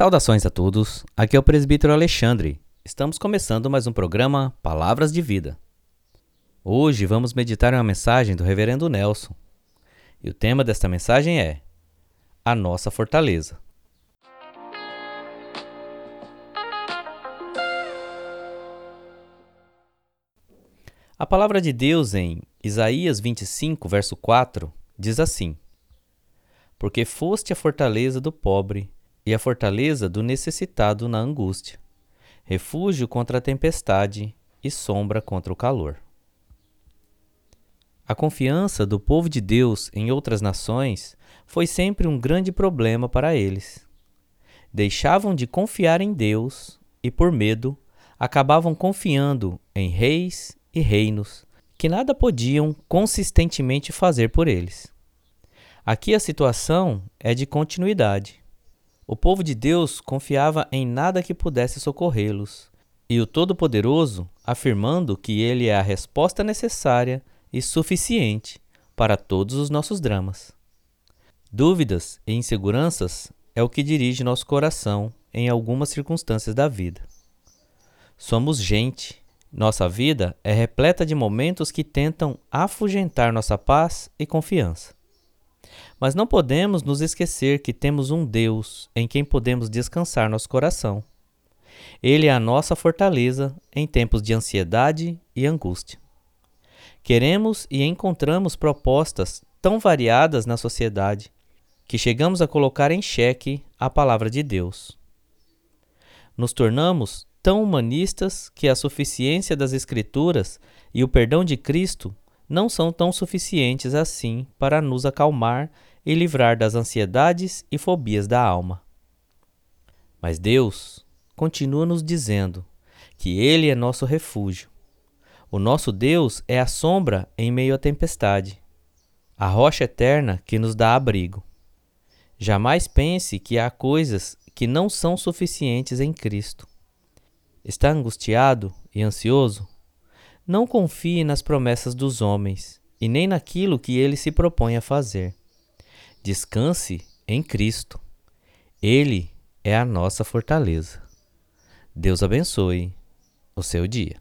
Saudações a todos, aqui é o presbítero Alexandre. Estamos começando mais um programa Palavras de Vida. Hoje vamos meditar uma mensagem do Reverendo Nelson. E o tema desta mensagem é A Nossa Fortaleza. A palavra de Deus em Isaías 25, verso 4, diz assim: Porque foste a fortaleza do pobre e a fortaleza do necessitado na angústia, refúgio contra a tempestade e sombra contra o calor. A confiança do povo de Deus em outras nações foi sempre um grande problema para eles. Deixavam de confiar em Deus e, por medo, acabavam confiando em reis e reinos que nada podiam consistentemente fazer por eles. Aqui a situação é de continuidade. O povo de Deus confiava em nada que pudesse socorrê-los, e o Todo-Poderoso afirmando que Ele é a resposta necessária e suficiente para todos os nossos dramas. Dúvidas e inseguranças é o que dirige nosso coração em algumas circunstâncias da vida. Somos gente. Nossa vida é repleta de momentos que tentam afugentar nossa paz e confiança. Mas não podemos nos esquecer que temos um Deus em quem podemos descansar nosso coração. Ele é a nossa fortaleza em tempos de ansiedade e angústia. Queremos e encontramos propostas tão variadas na sociedade que chegamos a colocar em xeque a palavra de Deus. Nos tornamos tão humanistas que a suficiência das Escrituras e o perdão de Cristo não são tão suficientes assim para nos acalmar e livrar das ansiedades e fobias da alma. Mas Deus continua nos dizendo que Ele é nosso refúgio. O nosso Deus é a sombra em meio à tempestade, a rocha eterna que nos dá abrigo. Jamais pense que há coisas que não são suficientes em Cristo. Está angustiado e ansioso? Não confie nas promessas dos homens e nem naquilo que ele se propõe a fazer. Descanse em Cristo. Ele é a nossa fortaleza. Deus abençoe o seu dia.